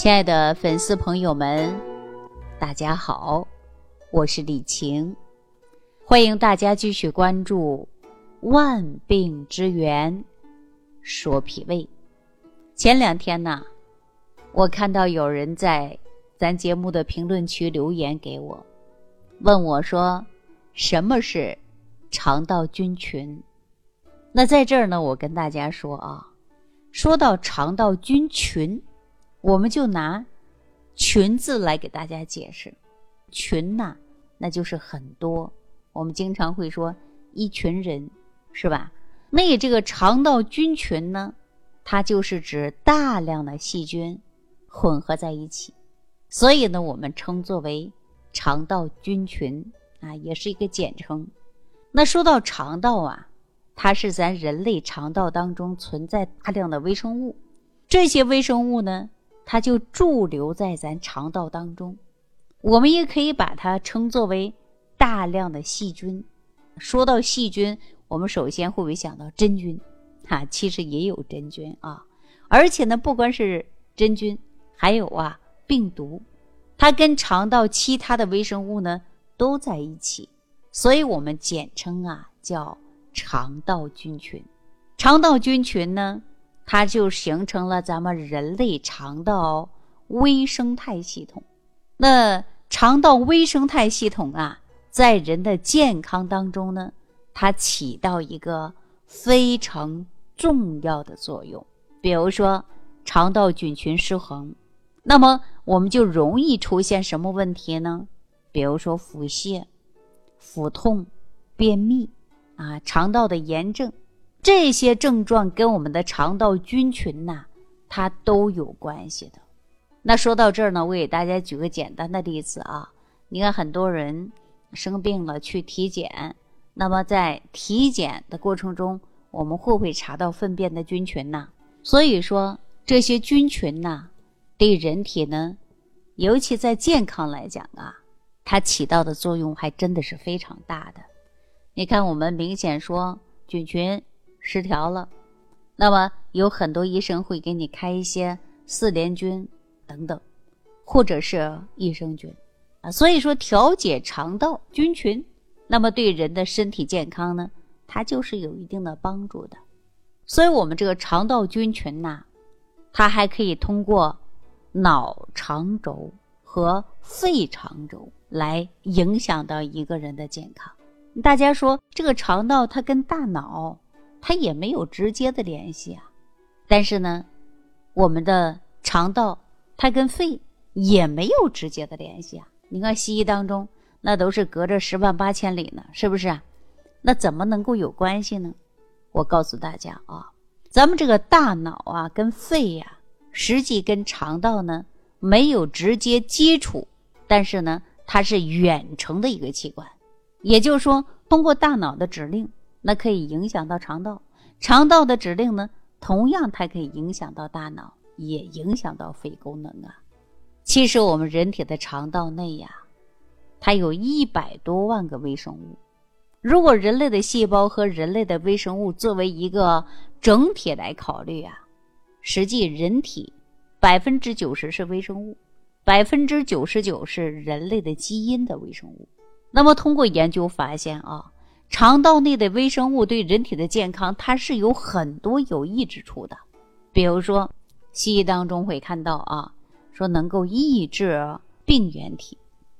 亲爱的粉丝朋友们，大家好，我是李晴，欢迎大家继续关注《万病之源说脾胃》。前两天呢，我看到有人在咱节目的评论区留言给我，问我说：“什么是肠道菌群？”那在这儿呢，我跟大家说啊，说到肠道菌群。我们就拿“群”字来给大家解释，“群”呐，那就是很多。我们经常会说一群人，是吧？那这个肠道菌群呢，它就是指大量的细菌混合在一起，所以呢，我们称作为肠道菌群啊，也是一个简称。那说到肠道啊，它是咱人类肠道当中存在大量的微生物，这些微生物呢。它就驻留在咱肠道当中，我们也可以把它称作为大量的细菌。说到细菌，我们首先会不会想到真菌？哈，其实也有真菌啊。而且呢，不光是真菌，还有啊病毒，它跟肠道其他的微生物呢都在一起，所以我们简称啊叫肠道菌群。肠道菌群呢？它就形成了咱们人类肠道微生态系统。那肠道微生态系统啊，在人的健康当中呢，它起到一个非常重要的作用。比如说，肠道菌群失衡，那么我们就容易出现什么问题呢？比如说腹泻、腹痛、便秘啊，肠道的炎症。这些症状跟我们的肠道菌群呐，它都有关系的。那说到这儿呢，我给大家举个简单的例子啊。你看，很多人生病了去体检，那么在体检的过程中，我们会不会查到粪便的菌群呢？所以说，这些菌群呐，对人体呢，尤其在健康来讲啊，它起到的作用还真的是非常大的。你看，我们明显说菌群。失调了，那么有很多医生会给你开一些四联菌等等，或者是益生菌啊。所以说调节肠道菌群，那么对人的身体健康呢，它就是有一定的帮助的。所以我们这个肠道菌群呐，它还可以通过脑肠轴和肺肠轴来影响到一个人的健康。大家说这个肠道它跟大脑。它也没有直接的联系啊，但是呢，我们的肠道它跟肺也没有直接的联系啊。你看西医当中那都是隔着十万八千里呢，是不是啊？那怎么能够有关系呢？我告诉大家啊，咱们这个大脑啊跟肺呀，实际跟肠道呢没有直接接触，但是呢它是远程的一个器官，也就是说通过大脑的指令。那可以影响到肠道，肠道的指令呢，同样它可以影响到大脑，也影响到肺功能啊。其实我们人体的肠道内呀，它有一百多万个微生物。如果人类的细胞和人类的微生物作为一个整体来考虑啊，实际人体百分之九十是微生物，百分之九十九是人类的基因的微生物。那么通过研究发现啊。肠道内的微生物对人体的健康，它是有很多有益之处的。比如说，西医当中会看到啊，说能够抑制病原体，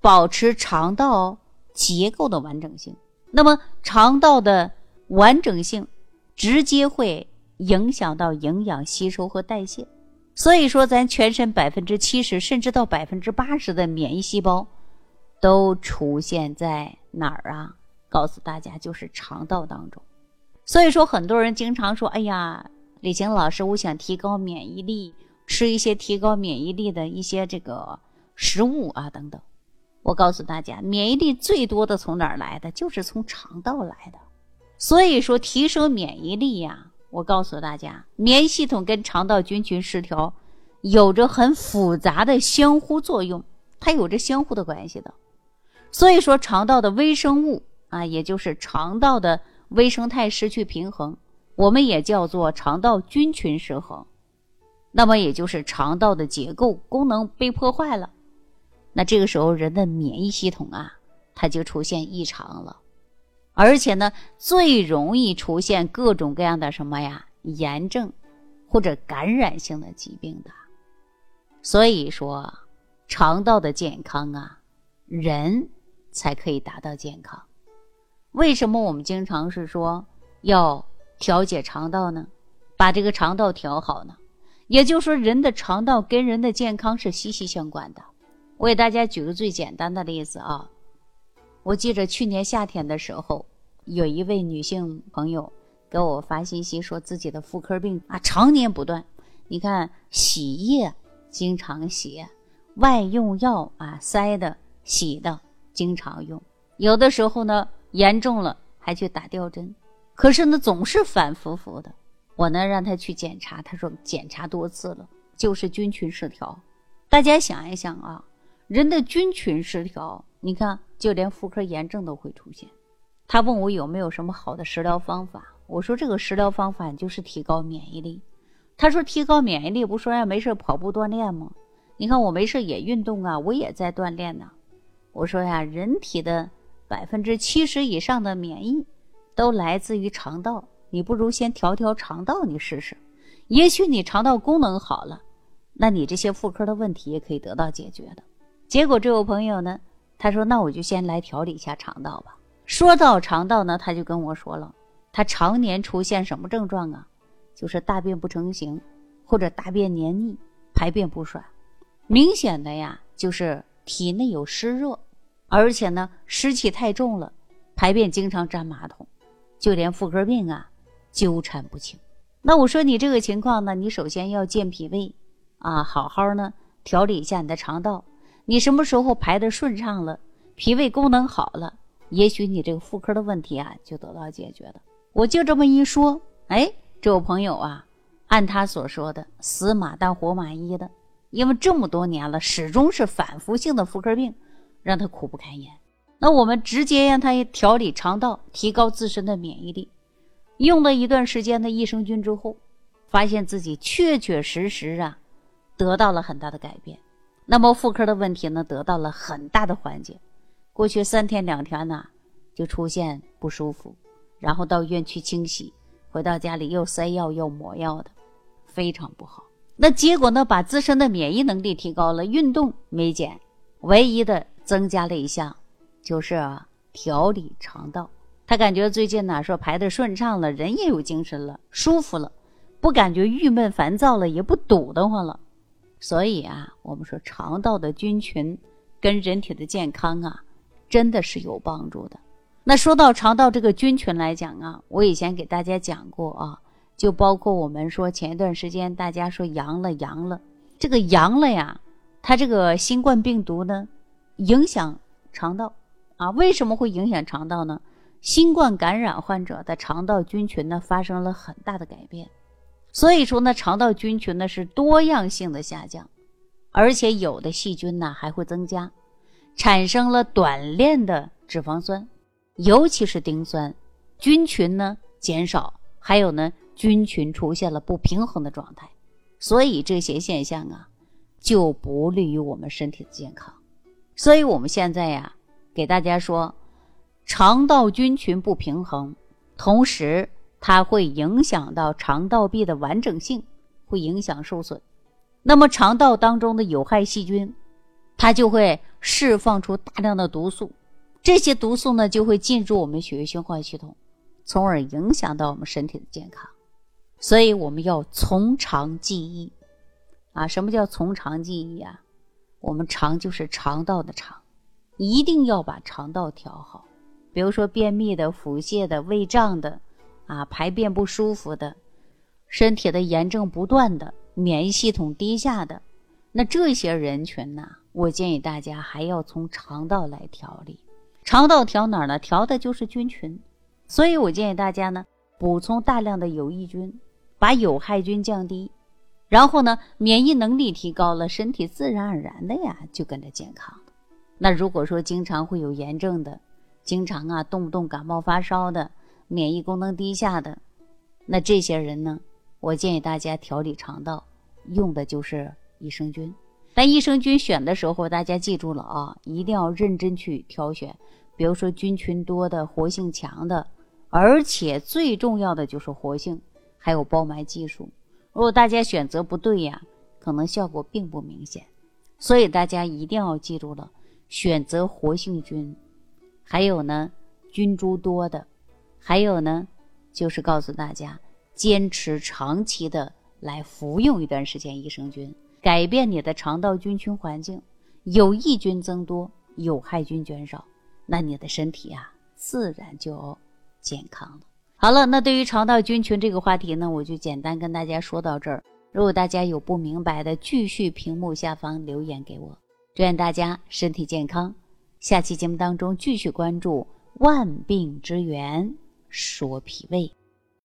保持肠道结构的完整性。那么，肠道的完整性直接会影响到营养吸收和代谢。所以说，咱全身百分之七十甚至到百分之八十的免疫细胞，都出现在哪儿啊？告诉大家，就是肠道当中，所以说很多人经常说：“哎呀，李晴老师，我想提高免疫力，吃一些提高免疫力的一些这个食物啊，等等。”我告诉大家，免疫力最多的从哪儿来的？就是从肠道来的。所以说，提升免疫力呀，我告诉大家，免疫系统跟肠道菌群失调有着很复杂的相互作用，它有着相互的关系的。所以说，肠道的微生物。啊，也就是肠道的微生态失去平衡，我们也叫做肠道菌群失衡。那么也就是肠道的结构功能被破坏了。那这个时候人的免疫系统啊，它就出现异常了，而且呢，最容易出现各种各样的什么呀炎症或者感染性的疾病的。所以说，肠道的健康啊，人才可以达到健康。为什么我们经常是说要调节肠道呢？把这个肠道调好呢？也就是说，人的肠道跟人的健康是息息相关的。我给大家举个最简单的例子啊，我记着去年夏天的时候，有一位女性朋友给我发信息，说自己的妇科病啊常年不断。你看，洗液。经常洗，外用药啊，塞的、洗的，经常用。有的时候呢，严重了还去打吊针，可是呢，总是反复复的。我呢，让他去检查，他说检查多次了，就是菌群失调。大家想一想啊，人的菌群失调，你看，就连妇科炎症都会出现。他问我有没有什么好的食疗方法，我说这个食疗方法就是提高免疫力。他说：“提高免疫力，不说呀，没事跑步锻炼吗？你看我没事也运动啊，我也在锻炼呢。我说呀，人体的百分之七十以上的免疫都来自于肠道，你不如先调调肠道，你试试，也许你肠道功能好了，那你这些妇科的问题也可以得到解决的。结果这位朋友呢，他说：那我就先来调理一下肠道吧。说到肠道呢，他就跟我说了，他常年出现什么症状啊？”就是大便不成形，或者大便黏腻，排便不爽，明显的呀，就是体内有湿热，而且呢，湿气太重了，排便经常粘马桶，就连妇科病啊，纠缠不清。那我说你这个情况呢，你首先要健脾胃，啊，好好呢调理一下你的肠道。你什么时候排的顺畅了，脾胃功能好了，也许你这个妇科的问题啊就得到解决了。我就这么一说，哎。这位朋友啊，按他所说的死马当活马医的，因为这么多年了，始终是反复性的妇科病，让他苦不堪言。那我们直接让他调理肠道，提高自身的免疫力。用了一段时间的益生菌之后，发现自己确确实实啊，得到了很大的改变。那么妇科的问题呢，得到了很大的缓解。过去三天两天呢，就出现不舒服，然后到医院去清洗。回到家里又塞药又抹药的，非常不好。那结果呢？把自身的免疫能力提高了，运动没减，唯一的增加了一项，就是调理肠道。他感觉最近呢，说排的顺畅了，人也有精神了，舒服了，不感觉郁闷烦躁了，也不堵得慌了。所以啊，我们说肠道的菌群跟人体的健康啊，真的是有帮助的。那说到肠道这个菌群来讲啊，我以前给大家讲过啊，就包括我们说前一段时间大家说阳了阳了，这个阳了呀，它这个新冠病毒呢，影响肠道啊，为什么会影响肠道呢？新冠感染患者的肠道菌群呢发生了很大的改变，所以说呢，肠道菌群呢是多样性的下降，而且有的细菌呢还会增加，产生了短链的脂肪酸。尤其是丁酸，菌群呢减少，还有呢菌群出现了不平衡的状态，所以这些现象啊就不利于我们身体的健康。所以我们现在呀给大家说，肠道菌群不平衡，同时它会影响到肠道壁的完整性，会影响受损。那么肠道当中的有害细菌，它就会释放出大量的毒素。这些毒素呢，就会进入我们血液循环系统，从而影响到我们身体的健康。所以我们要从长计议啊！什么叫从长计议啊？我们肠就是肠道的肠，一定要把肠道调好。比如说便秘的、腹泻的、胃胀的，啊，排便不舒服的，身体的炎症不断的，免疫系统低下的，那这些人群呢，我建议大家还要从肠道来调理。肠道调哪儿呢？调的就是菌群，所以我建议大家呢，补充大量的有益菌，把有害菌降低，然后呢，免疫能力提高了，身体自然而然的呀就跟着健康。那如果说经常会有炎症的，经常啊动不动感冒发烧的，免疫功能低下的，那这些人呢，我建议大家调理肠道，用的就是益生菌。但益生菌选的时候，大家记住了啊，一定要认真去挑选。比如说菌群多的、活性强的，而且最重要的就是活性，还有包埋技术。如果大家选择不对呀，可能效果并不明显。所以大家一定要记住了，选择活性菌，还有呢菌株多的，还有呢就是告诉大家，坚持长期的来服用一段时间益生菌。改变你的肠道菌群环境，有益菌增多，有害菌减少，那你的身体啊，自然就健康了。好了，那对于肠道菌群这个话题呢，我就简单跟大家说到这儿。如果大家有不明白的，继续屏幕下方留言给我。祝愿大家身体健康。下期节目当中继续关注万病之源，说脾胃。